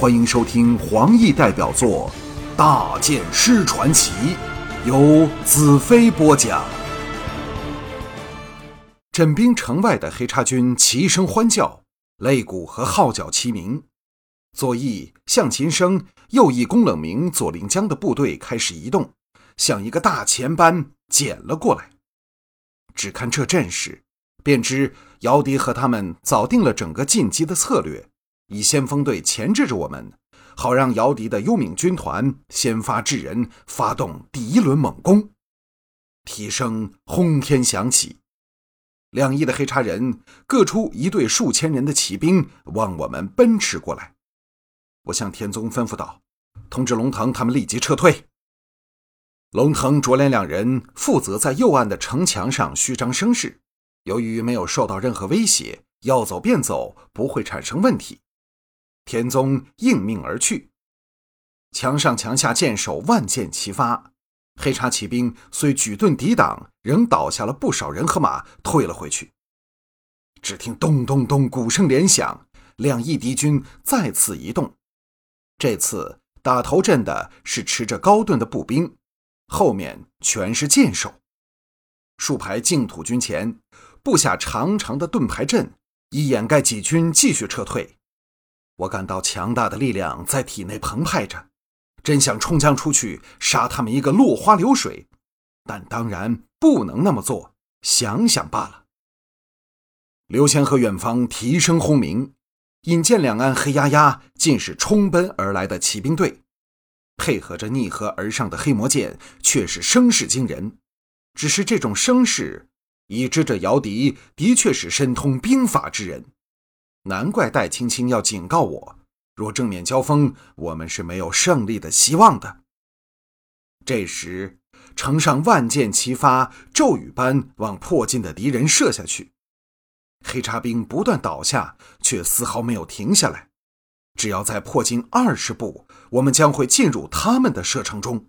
欢迎收听黄奕代表作《大剑师传奇》，由子飞播讲。镇兵城外的黑叉军齐声欢叫，擂鼓和号角齐鸣。左翼向秦声，右翼宫冷明、左令江的部队开始移动，像一个大钳般剪了过来。只看这阵势，便知姚笛和他们早定了整个进击的策略。以先锋队钳制着我们，好让姚笛的幽冥军团先发制人，发动第一轮猛攻。蹄声轰天响起，两翼的黑叉人各出一队数千人的骑兵，往我们奔驰过来。我向田宗吩咐道：“通知龙腾他们立即撤退。”龙腾、卓连两人负责在右岸的城墙上虚张声势，由于没有受到任何威胁，要走便走，不会产生问题。田宗应命而去，墙上墙下箭手万箭齐发，黑叉骑兵虽举盾抵挡，仍倒下了不少人和马，退了回去。只听咚咚咚，鼓声连响，两翼敌军再次移动。这次打头阵的是持着高盾的步兵，后面全是箭手。数排净土军前布下长长的盾牌阵，以掩盖己军继续撤退。我感到强大的力量在体内澎湃着，真想冲将出去杀他们一个落花流水，但当然不能那么做，想想罢了。刘谦和远方蹄声轰鸣，引见两岸黑压压尽是冲奔而来的骑兵队，配合着逆河而上的黑魔剑，却是声势惊人。只是这种声势，已知这姚笛的确是深通兵法之人。难怪戴青青要警告我，若正面交锋，我们是没有胜利的希望的。这时，城上万箭齐发，骤雨般往迫近的敌人射下去。黑叉兵不断倒下，却丝毫没有停下来。只要再迫近二十步，我们将会进入他们的射程中。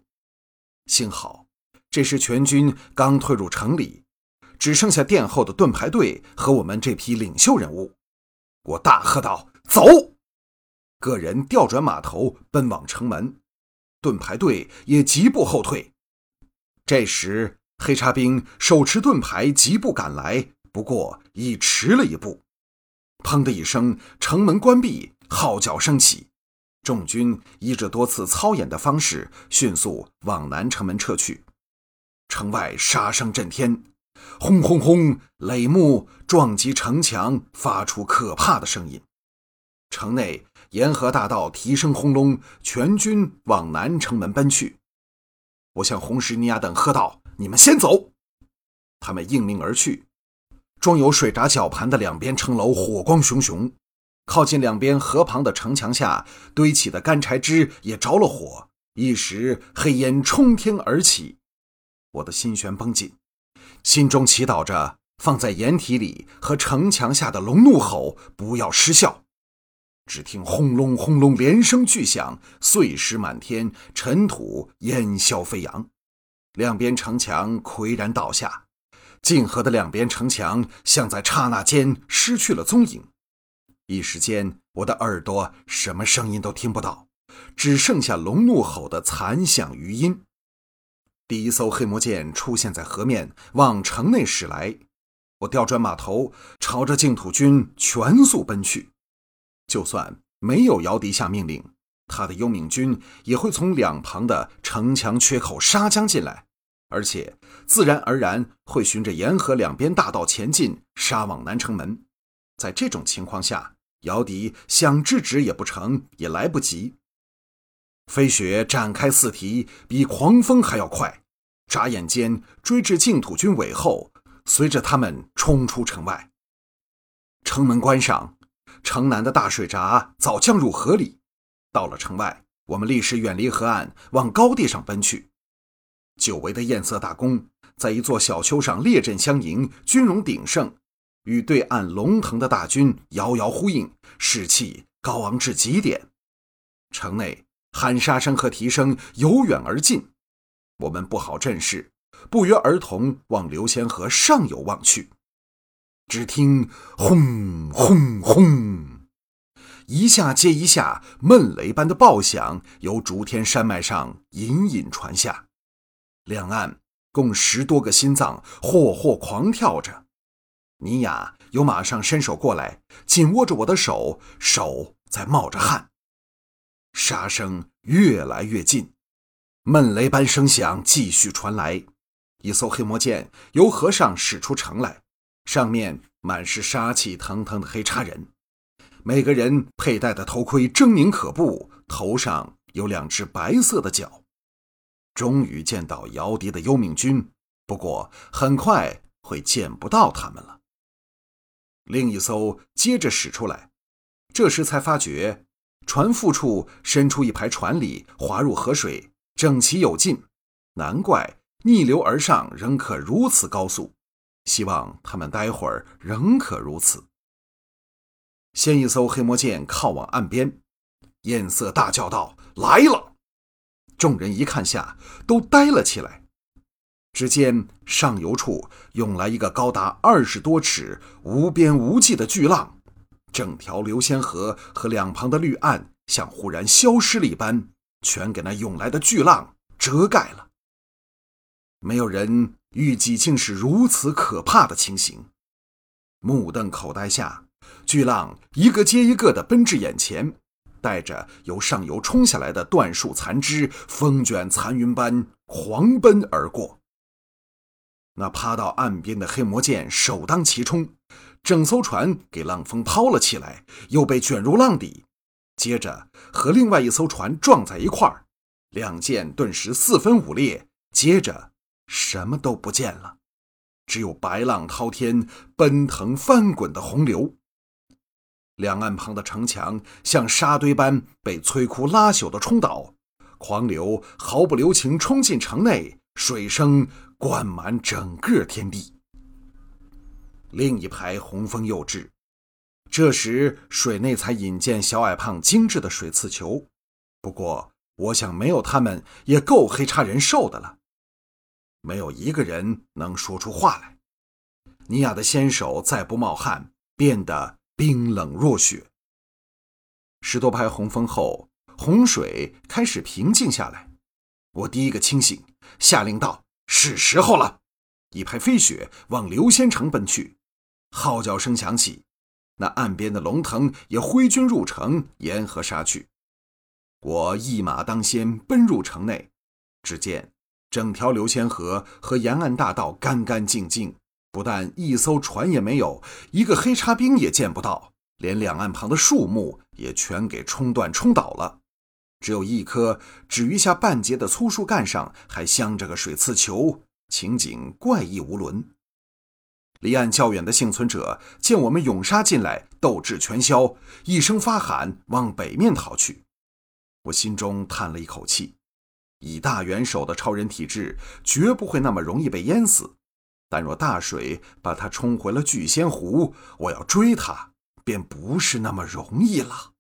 幸好，这时全军刚退入城里，只剩下殿后的盾牌队和我们这批领袖人物。我大喝道：“走！”个人调转马头，奔往城门。盾牌队也急步后退。这时，黑叉兵手持盾牌疾步赶来，不过已迟了一步。砰的一声，城门关闭，号角升起，众军依着多次操演的方式，迅速往南城门撤去。城外杀声震天。轰轰轰！垒木撞击城墙，发出可怕的声音。城内沿河大道蹄声轰隆，全军往南城门奔去。我向红石尼亚等喝道：“你们先走！”他们应命而去。装有水闸绞盘的两边城楼火光熊熊，靠近两边河旁的城墙下堆起的干柴枝也着了火，一时黑烟冲天而起。我的心弦绷紧。心中祈祷着，放在掩体里和城墙下的龙怒吼不要失效。只听轰隆轰隆连声巨响，碎石满天，尘土烟消飞扬，两边城墙岿然倒下。泾河的两边城墙像在刹那间失去了踪影。一时间，我的耳朵什么声音都听不到，只剩下龙怒吼的残响余音。第一艘黑魔舰出现在河面，往城内驶来。我调转马头，朝着净土军全速奔去。就算没有姚笛下命令，他的幽冥军也会从两旁的城墙缺口杀将进来，而且自然而然会循着沿河两边大道前进，杀往南城门。在这种情况下，姚笛想制止也不成，也来不及。飞雪展开四蹄，比狂风还要快。眨眼间追至净土军尾后，随着他们冲出城外。城门关上，城南的大水闸早降入河里。到了城外，我们立时远离河岸，往高地上奔去。久违的艳色大公在一座小丘上列阵相迎，军容鼎盛，与对岸龙腾的大军遥遥呼应，士气高昂至极点。城内喊杀声和蹄声由远而近。我们不好阵势，不约而同往流仙河上游望去。只听轰轰轰，一下接一下，闷雷般的爆响由竹天山脉上隐隐传下，两岸共十多个心脏霍霍狂跳着。尼雅又马上伸手过来，紧握着我的手，手在冒着汗。杀声越来越近，闷雷般声响继续传来。一艘黑魔剑由河上驶出城来，上面满是杀气腾腾的黑叉人，每个人佩戴的头盔狰狞可怖，头上有两只白色的角。终于见到姚笛的幽冥军，不过很快会见不到他们了。另一艘接着驶出来，这时才发觉船腹处伸出一排船里滑入河水，整齐有劲。难怪逆流而上仍可如此高速。希望他们待会儿仍可如此。先一艘黑魔剑靠往岸边，艳色大叫道：“来了！”众人一看下，都呆了起来。只见上游处涌来一个高达二十多尺、无边无际的巨浪，整条流仙河和两旁的绿岸像忽然消失了一般，全给那涌来的巨浪遮盖了。没有人预计竟是如此可怕的情形，目瞪口呆下，巨浪一个接一个的奔至眼前，带着由上游冲下来的断树残枝，风卷残云般狂奔而过。那趴到岸边的黑魔剑首当其冲，整艘船给浪峰抛了起来，又被卷入浪底，接着和另外一艘船撞在一块儿，两舰顿时四分五裂，接着什么都不见了，只有白浪滔天、奔腾翻滚的洪流。两岸旁的城墙像沙堆般被摧枯拉朽的冲倒，狂流毫不留情冲进城内，水声。灌满整个天地。另一排红枫又至，这时水内才引见小矮胖精致的水刺球。不过，我想没有他们也够黑叉人受的了。没有一个人能说出话来。尼亚的纤手再不冒汗，变得冰冷若雪。十多排红枫后，洪水开始平静下来。我第一个清醒，下令道。是时候了，一排飞雪往流仙城奔去，号角声响起，那岸边的龙腾也挥军入城沿河杀去。我一马当先奔入城内，只见整条流仙河和沿岸大道干干净净，不但一艘船也没有，一个黑叉兵也见不到，连两岸旁的树木也全给冲断冲倒了。只有一棵只余下半截的粗树干上还镶着个水刺球，情景怪异无伦。离岸较远的幸存者见我们涌杀进来，斗志全消，一声发喊，往北面逃去。我心中叹了一口气，以大元首的超人体质，绝不会那么容易被淹死。但若大水把他冲回了聚仙湖，我要追他，便不是那么容易了。